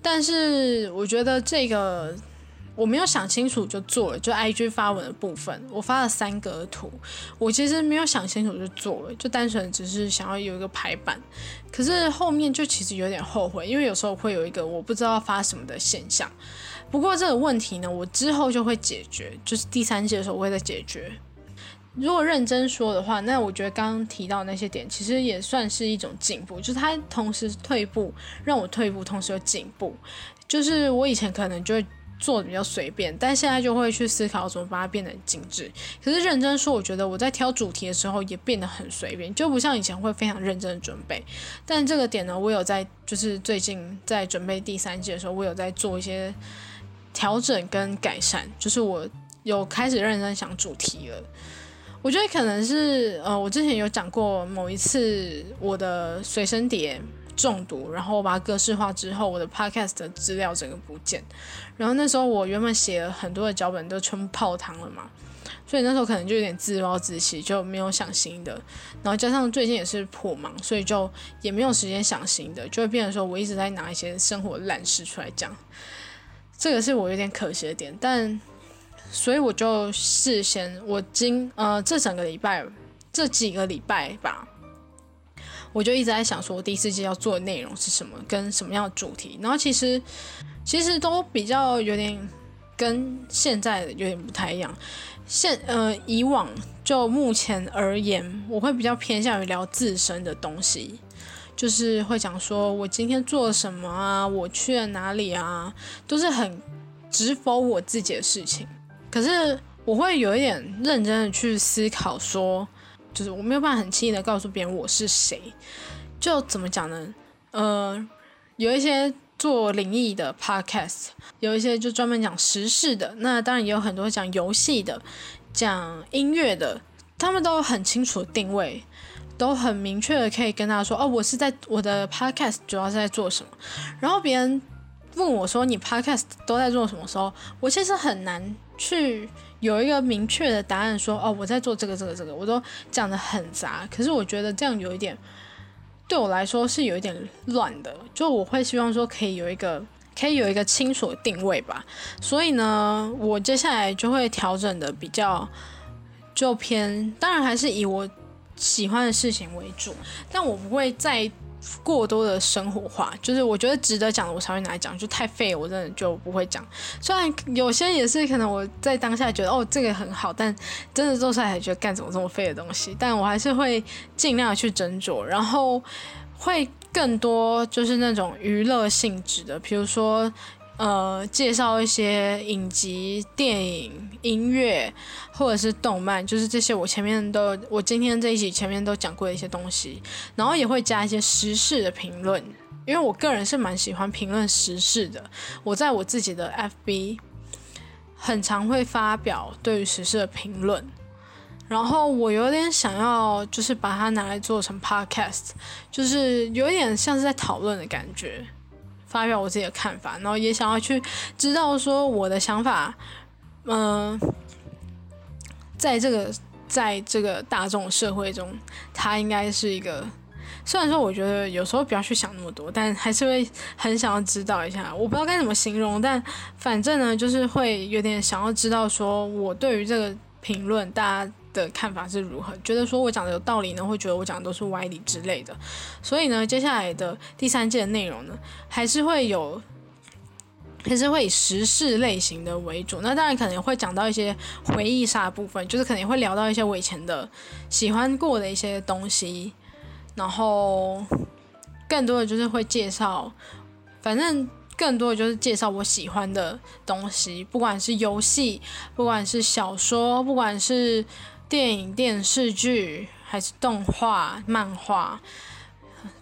但是我觉得这个。我没有想清楚就做了，就 I G 发文的部分，我发了三个图。我其实没有想清楚就做了，就单纯只是想要有一个排版。可是后面就其实有点后悔，因为有时候会有一个我不知道发什么的现象。不过这个问题呢，我之后就会解决，就是第三季的时候我会再解决。如果认真说的话，那我觉得刚刚提到那些点，其实也算是一种进步，就是它同时退步，让我退步，同时有进步。就是我以前可能就会。做的比较随便，但现在就会去思考怎么把它变得精致。可是认真说，我觉得我在挑主题的时候也变得很随便，就不像以前会非常认真的准备。但这个点呢，我有在，就是最近在准备第三季的时候，我有在做一些调整跟改善，就是我有开始认真想主题了。我觉得可能是，呃，我之前有讲过某一次我的随身碟。中毒，然后我把它格式化之后，我的 podcast 的资料整个不见。然后那时候我原本写了很多的脚本都全部泡汤了嘛，所以那时候可能就有点自暴自弃，就没有想新的。然后加上最近也是颇忙，所以就也没有时间想新的，就会变成说我一直在拿一些生活烂事出来讲。这个是我有点可惜的点，但所以我就事先我今呃这整个礼拜这几个礼拜吧。我就一直在想，说我第四季要做的内容是什么，跟什么样的主题。然后其实，其实都比较有点跟现在的有点不太一样。现呃，以往就目前而言，我会比较偏向于聊自身的东西，就是会讲说我今天做了什么啊，我去了哪里啊，都是很直否我自己的事情。可是我会有一点认真的去思考，说就是我没有办法很轻易的告诉别人我是谁，就怎么讲呢？呃，有一些。做灵异的 podcast，有一些就专门讲时事的，那当然也有很多讲游戏的、讲音乐的，他们都很清楚定位，都很明确的可以跟他说：“哦，我是在我的 podcast 主要是在做什么。”然后别人问我说：“你 podcast 都在做什么？”时候，我其实很难去有一个明确的答案，说：“哦，我在做这个、这个、这个。”我都讲的很杂，可是我觉得这样有一点。对我来说是有一点乱的，就我会希望说可以有一个可以有一个清楚的定位吧，所以呢，我接下来就会调整的比较就偏，当然还是以我喜欢的事情为主，但我不会再。过多的生活化，就是我觉得值得讲的，我才会拿来讲。就太废，我真的就不会讲。虽然有些也是可能我在当下觉得哦这个很好，但真的做出来还觉得干什么这么废的东西。但我还是会尽量去斟酌，然后会更多就是那种娱乐性质的，比如说。呃，介绍一些影集、电影、音乐，或者是动漫，就是这些。我前面都，我今天这一集前面都讲过的一些东西，然后也会加一些时事的评论，因为我个人是蛮喜欢评论时事的。我在我自己的 FB 很常会发表对于时事的评论，然后我有点想要，就是把它拿来做成 Podcast，就是有点像是在讨论的感觉。发表我自己的看法，然后也想要去知道说我的想法，嗯，在这个在这个大众社会中，它应该是一个。虽然说我觉得有时候不要去想那么多，但还是会很想要知道一下。我不知道该怎么形容，但反正呢，就是会有点想要知道说我对于这个评论大家。的看法是如何？觉得说我讲的有道理呢，会觉得我讲的都是歪理之类的。所以呢，接下来的第三季的内容呢，还是会有，还是会以时事类型的为主。那当然可能会讲到一些回忆杀部分，就是可能会聊到一些我以前的喜欢过的一些东西，然后更多的就是会介绍，反正更多的就是介绍我喜欢的东西，不管是游戏，不管是小说，不管是。电影、电视剧还是动画、漫画，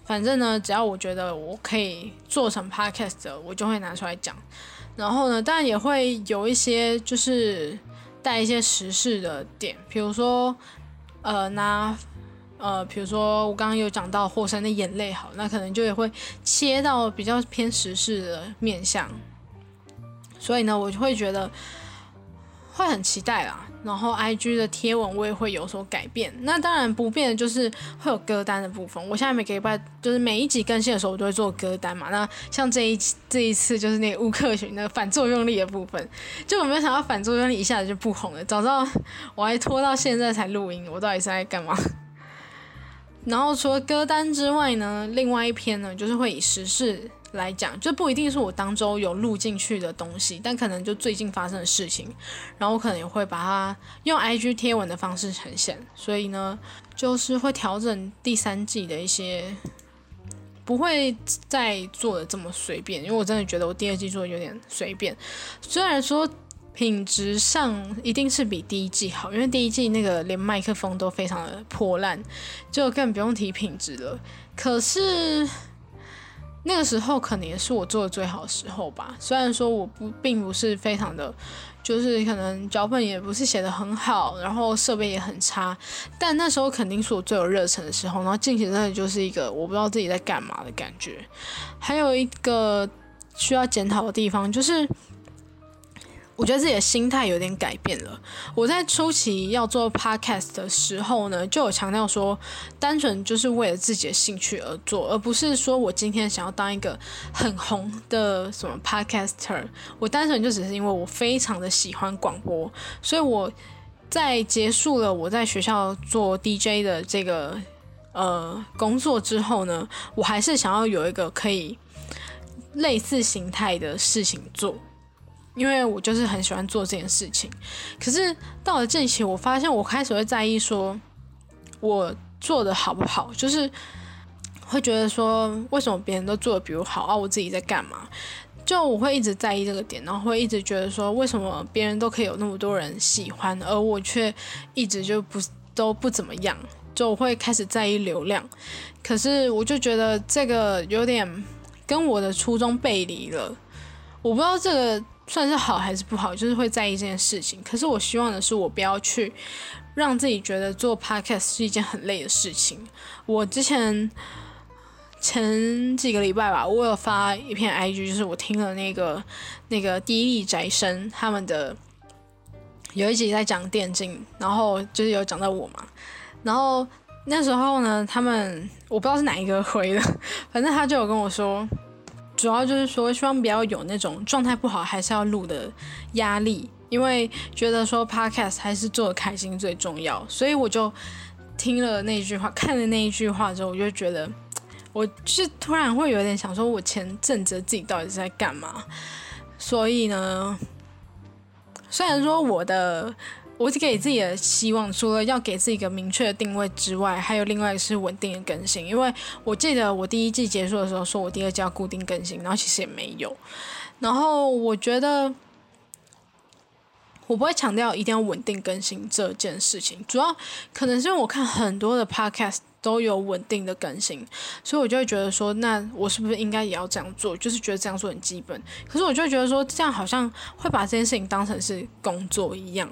反正呢，只要我觉得我可以做成 podcast，的我就会拿出来讲。然后呢，当然也会有一些就是带一些时事的点，比如说，呃，拿呃，比如说我刚刚有讲到《火山的眼泪》，好，那可能就也会切到比较偏时事的面向。所以呢，我就会觉得。会很期待啦，然后 I G 的贴文我也会有所改变。那当然不变的就是会有歌单的部分。我现在每个礼拜就是每一集更新的时候，我都会做歌单嘛。那像这一这一次就是那个乌克群那个反作用力的部分，就我没有想到反作用力一下子就不红了。早知道我还拖到现在才录音，我到底是在干嘛？然后除了歌单之外呢，另外一篇呢就是会以时事。来讲，就不一定是我当周有录进去的东西，但可能就最近发生的事情，然后我可能也会把它用 IG 贴文的方式呈现。所以呢，就是会调整第三季的一些，不会再做的这么随便，因为我真的觉得我第二季做的有点随便。虽然说品质上一定是比第一季好，因为第一季那个连麦克风都非常的破烂，就更不用提品质了。可是。那个时候可能也是我做的最好的时候吧。虽然说我不并不是非常的，就是可能脚本也不是写的很好，然后设备也很差，但那时候肯定是我最有热忱的时候。然后进行真的就是一个我不知道自己在干嘛的感觉。还有一个需要检讨的地方就是。我觉得自己的心态有点改变了。我在初期要做 podcast 的时候呢，就有强调说，单纯就是为了自己的兴趣而做，而不是说我今天想要当一个很红的什么 podcaster。我单纯就只是因为我非常的喜欢广播，所以我在结束了我在学校做 DJ 的这个呃工作之后呢，我还是想要有一个可以类似形态的事情做。因为我就是很喜欢做这件事情。可是到了近期，我发现我开始会在意说我做的好不好，就是会觉得说为什么别人都做的比我好啊，我自己在干嘛？就我会一直在意这个点，然后会一直觉得说为什么别人都可以有那么多人喜欢，而我却一直就不都不怎么样。就会开始在意流量，可是我就觉得这个有点跟我的初衷背离了。我不知道这个算是好还是不好，就是会在意这件事情。可是我希望的是，我不要去让自己觉得做 podcast 是一件很累的事情。我之前前几个礼拜吧，我有发一篇 IG，就是我听了那个那个第一宅生他们的有一集在讲电竞，然后就是有讲到我嘛。然后那时候呢，他们我不知道是哪一个回的，反正他就有跟我说，主要就是说希望不要有那种状态不好还是要录的压力，因为觉得说 podcast 还是做开心最重要，所以我就听了那句话，看了那一句话之后，我就觉得，我是突然会有点想说，我前阵子自己到底是在干嘛？所以呢，虽然说我的。我给自己的希望，除了要给自己一个明确的定位之外，还有另外一个是稳定的更新。因为我记得我第一季结束的时候，说我第二季要固定更新，然后其实也没有。然后我觉得我不会强调一定要稳定更新这件事情，主要可能是因为我看很多的 podcast 都有稳定的更新，所以我就会觉得说，那我是不是应该也要这样做？就是觉得这样做很基本。可是我就觉得说，这样好像会把这件事情当成是工作一样。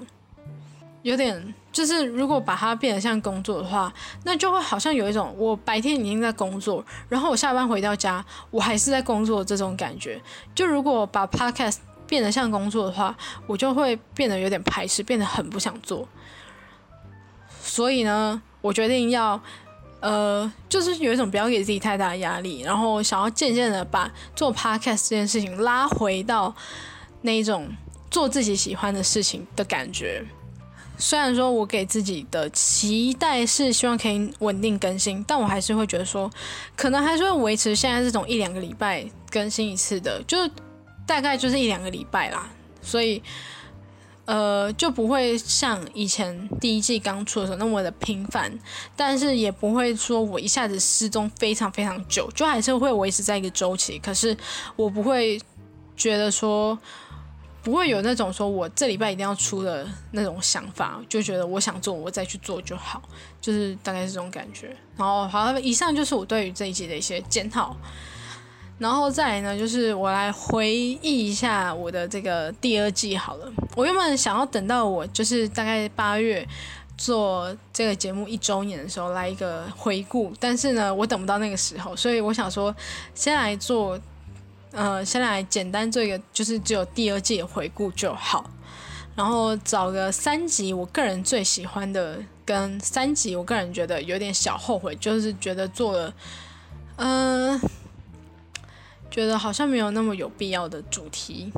有点就是，如果把它变得像工作的话，那就会好像有一种我白天已经在工作，然后我下班回到家，我还是在工作这种感觉。就如果把 podcast 变得像工作的话，我就会变得有点排斥，变得很不想做。所以呢，我决定要，呃，就是有一种不要给自己太大的压力，然后想要渐渐的把做 podcast 这件事情拉回到那一种做自己喜欢的事情的感觉。虽然说我给自己的期待是希望可以稳定更新，但我还是会觉得说，可能还是会维持现在这种一两个礼拜更新一次的，就大概就是一两个礼拜啦。所以，呃，就不会像以前第一季刚出的时候那么的频繁，但是也不会说我一下子失踪非常非常久，就还是会维持在一个周期。可是我不会觉得说。不会有那种说我这礼拜一定要出的那种想法，就觉得我想做我再去做就好，就是大概是这种感觉。然后好，以上就是我对于这一集的一些检讨。然后再来呢，就是我来回忆一下我的这个第二季好了。我原本想要等到我就是大概八月做这个节目一周年的时候来一个回顾，但是呢，我等不到那个时候，所以我想说先来做。呃，先来简单做一个，就是只有第二季的回顾就好，然后找个三集我个人最喜欢的，跟三集我个人觉得有点小后悔，就是觉得做了，嗯，觉得好像没有那么有必要的主题，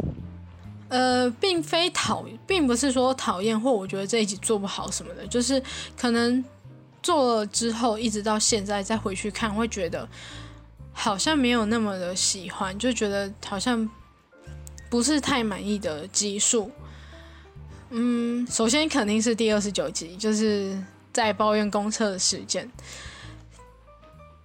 呃，并非讨，并不是说讨厌或我觉得这一集做不好什么的，就是可能做了之后，一直到现在再回去看，会觉得。好像没有那么的喜欢，就觉得好像不是太满意的集数。嗯，首先肯定是第二十九集，就是在抱怨公厕的事件。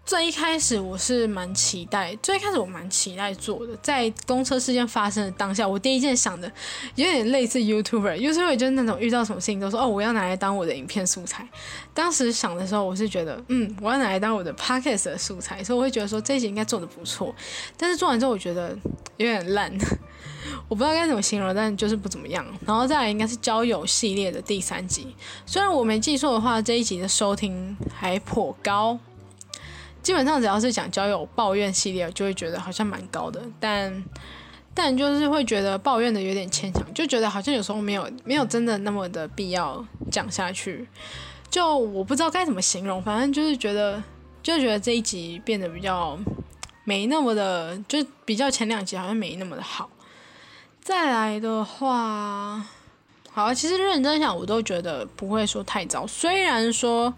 最一开始我是蛮期待，最一开始我蛮期待做的。在公车事件发生的当下，我第一件想的有点类似 YouTuber，YouTuber 就是那种遇到什么事情都说哦，我要拿来当我的影片素材。当时想的时候，我是觉得嗯，我要拿来当我的 Podcast 的素材，所以我会觉得说这一集应该做的不错。但是做完之后，我觉得有点烂，我不知道该怎么形容，但就是不怎么样。然后再来应该是交友系列的第三集，虽然我没记错的话，这一集的收听还颇高。基本上只要是讲交友抱怨系列，就会觉得好像蛮高的，但但就是会觉得抱怨的有点牵强，就觉得好像有时候没有没有真的那么的必要讲下去。就我不知道该怎么形容，反正就是觉得就觉得这一集变得比较没那么的，就比较前两集好像没那么的好。再来的话，好，其实认真想，我都觉得不会说太糟，虽然说。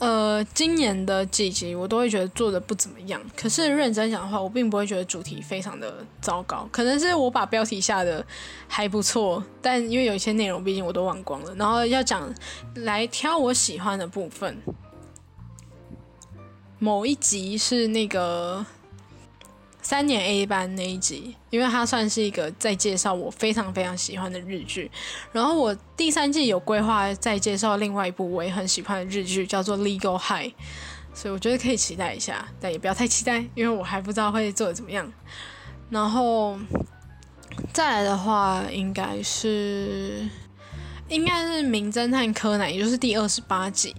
呃，今年的几集我都会觉得做的不怎么样。可是认真讲的话，我并不会觉得主题非常的糟糕。可能是我把标题下的还不错，但因为有一些内容毕竟我都忘光了。然后要讲来挑我喜欢的部分，某一集是那个。三年 A 班那一集，因为它算是一个在介绍我非常非常喜欢的日剧，然后我第三季有规划再介绍另外一部我也很喜欢的日剧，叫做《Legal High》，所以我觉得可以期待一下，但也不要太期待，因为我还不知道会做的怎么样。然后再来的话，应该是应该是《名侦探柯南》，也就是第二十八集。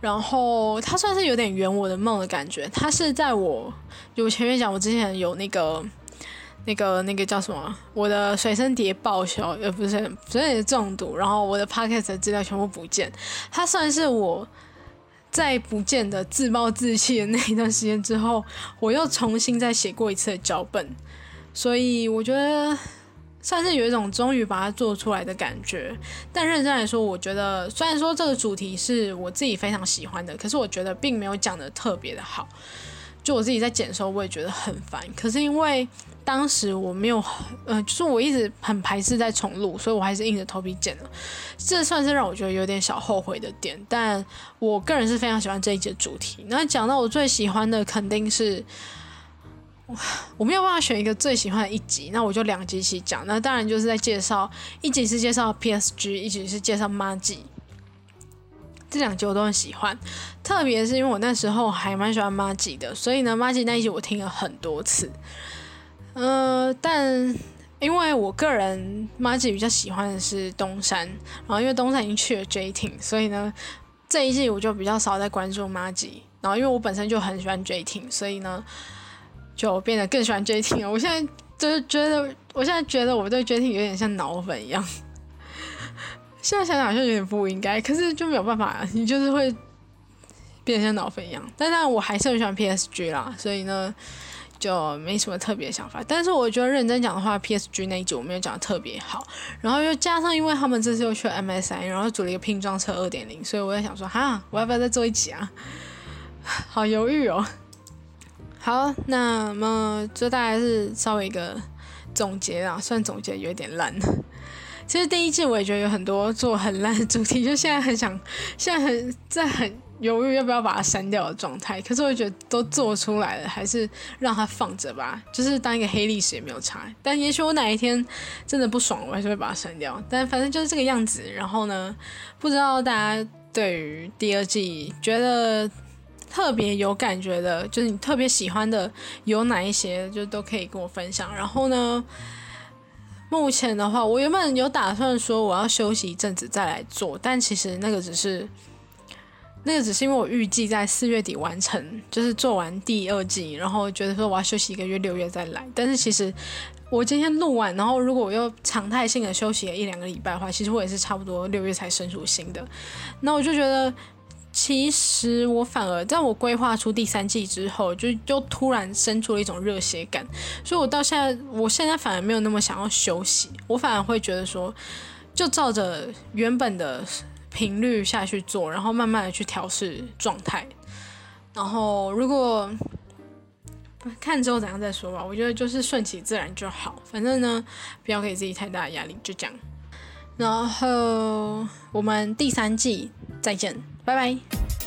然后它算是有点圆我的梦的感觉。它是在我就前面讲，我之前有那个那个那个叫什么，我的随身碟报销，呃，不是随身碟中毒，然后我的 podcast 资料全部不见。它算是我在不见的自暴自弃的那一段时间之后，我又重新再写过一次脚本，所以我觉得。算是有一种终于把它做出来的感觉，但认真来说，我觉得虽然说这个主题是我自己非常喜欢的，可是我觉得并没有讲的特别的好。就我自己在剪的时候，我也觉得很烦。可是因为当时我没有，呃，就是我一直很排斥在重录，所以我还是硬着头皮剪了。这算是让我觉得有点小后悔的点。但我个人是非常喜欢这一节主题。那讲到我最喜欢的，肯定是。我没有办法选一个最喜欢的一集，那我就两集一起讲。那当然就是在介绍一集是介绍 PSG，一集是介绍 Maggi。这两集我都很喜欢，特别是因为我那时候还蛮喜欢 Maggi 的，所以呢，Maggi 那一集我听了很多次。呃，但因为我个人 Maggi 比较喜欢的是东山，然后因为东山已经去了 J Team，所以呢这一季我就比较少在关注 Maggi。然后因为我本身就很喜欢 J Team，所以呢。就变得更喜欢 J T 了。我现在就是觉得，我现在觉得我对 J T 有点像脑粉一样。现在想想好像有点不应该，可是就没有办法，你就是会变得像脑粉一样。但但我还是很喜欢 P S G 啦，所以呢就没什么特别想法。但是我觉得认真讲的话，P S G 那一集我没有讲的特别好。然后又加上因为他们这次又去了 M S I，然后组了一个拼装车二点零，所以我在想说，哈，我要不要再做一集啊？好犹豫哦。好，那么这大概是稍微一个总结啊，算总结有点烂。其实第一季我也觉得有很多做很烂的主题，就现在很想，现在很在很犹豫要不要把它删掉的状态。可是我觉得都做出来了，还是让它放着吧，就是当一个黑历史也没有差。但也许我哪一天真的不爽，我还是会把它删掉。但反正就是这个样子。然后呢，不知道大家对于第二季觉得。特别有感觉的，就是你特别喜欢的有哪一些，就都可以跟我分享。然后呢，目前的话，我原本有打算说我要休息一阵子再来做，但其实那个只是，那个只是因为我预计在四月底完成，就是做完第二季，然后觉得说我要休息一个月，六月再来。但是其实我今天录完，然后如果我又常态性的休息了一两个礼拜的话，其实我也是差不多六月才生出新的。那我就觉得。其实我反而在我规划出第三季之后，就就突然生出了一种热血感，所以我到现在，我现在反而没有那么想要休息，我反而会觉得说，就照着原本的频率下去做，然后慢慢的去调试状态，然后如果看之后怎样再说吧，我觉得就是顺其自然就好，反正呢，不要给自己太大的压力，就这样，然后我们第三季再见。拜拜。